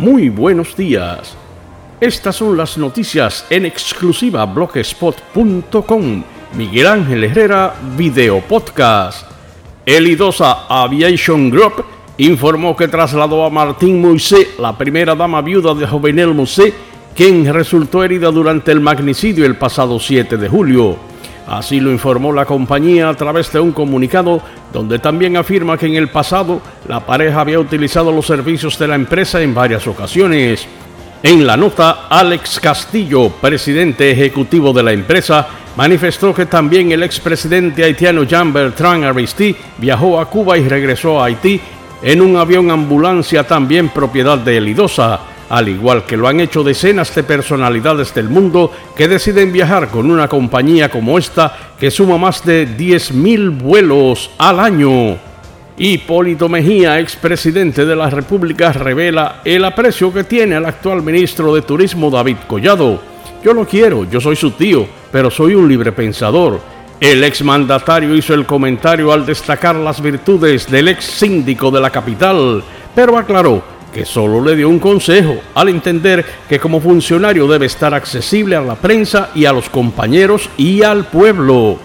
Muy buenos días. Estas son las noticias en exclusiva blogspot.com. Miguel Ángel Herrera, Video Podcast. El Idosa Aviation Group informó que trasladó a Martín Moisés, la primera dama viuda de Jovenel Moisés, quien resultó herida durante el magnicidio el pasado 7 de julio. Así lo informó la compañía a través de un comunicado donde también afirma que en el pasado la pareja había utilizado los servicios de la empresa en varias ocasiones. En la nota, Alex Castillo, presidente ejecutivo de la empresa, manifestó que también el expresidente haitiano Jean Bertrand Aristide viajó a Cuba y regresó a Haití en un avión ambulancia también propiedad de Elidosa, al igual que lo han hecho decenas de personalidades del mundo que deciden viajar con una compañía como esta que suma más de 10.000 vuelos al año. Hipólito Mejía, expresidente de la República, revela el aprecio que tiene al actual ministro de Turismo David Collado. Yo lo quiero, yo soy su tío, pero soy un libre pensador. El exmandatario hizo el comentario al destacar las virtudes del ex síndico de la capital, pero aclaró que solo le dio un consejo al entender que como funcionario debe estar accesible a la prensa y a los compañeros y al pueblo.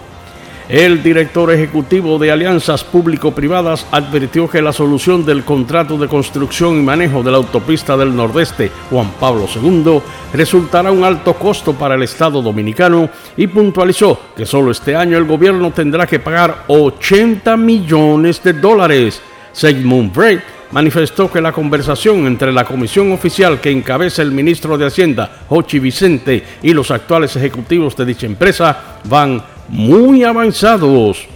El director ejecutivo de Alianzas Público-Privadas advirtió que la solución del contrato de construcción y manejo de la autopista del Nordeste Juan Pablo II resultará un alto costo para el Estado dominicano y puntualizó que solo este año el gobierno tendrá que pagar 80 millones de dólares. Sigmund Bray manifestó que la conversación entre la comisión oficial que encabeza el ministro de Hacienda, Jochi Vicente, y los actuales ejecutivos de dicha empresa van muy avanzados.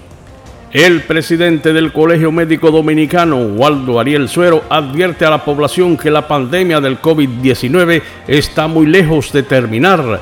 El presidente del Colegio Médico Dominicano, Waldo Ariel Suero, advierte a la población que la pandemia del COVID-19 está muy lejos de terminar.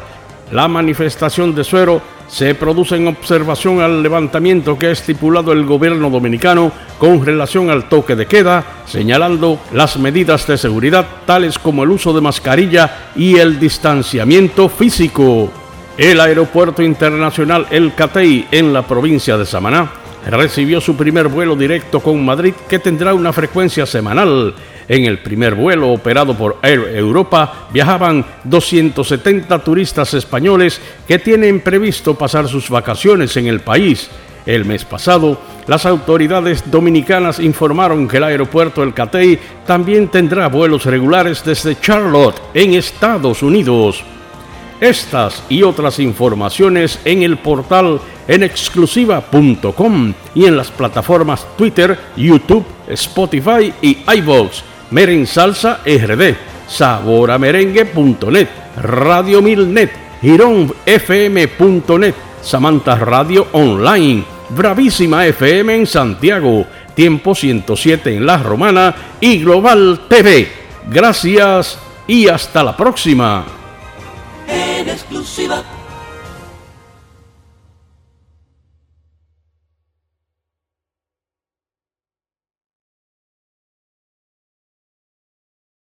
La manifestación de Suero se produce en observación al levantamiento que ha estipulado el gobierno dominicano con relación al toque de queda, señalando las medidas de seguridad tales como el uso de mascarilla y el distanciamiento físico. El Aeropuerto Internacional El Catey en la provincia de Samaná recibió su primer vuelo directo con Madrid que tendrá una frecuencia semanal. En el primer vuelo operado por Air Europa viajaban 270 turistas españoles que tienen previsto pasar sus vacaciones en el país. El mes pasado, las autoridades dominicanas informaron que el aeropuerto El Catey también tendrá vuelos regulares desde Charlotte, en Estados Unidos. Estas y otras informaciones en el portal en exclusiva.com y en las plataformas Twitter, YouTube, Spotify y iVoox. Meren Salsa RD, saboramerengue.net, Radio Milnet, FM.net, Samantha Radio Online, Bravísima FM en Santiago, Tiempo 107 en La Romana y Global TV. Gracias y hasta la próxima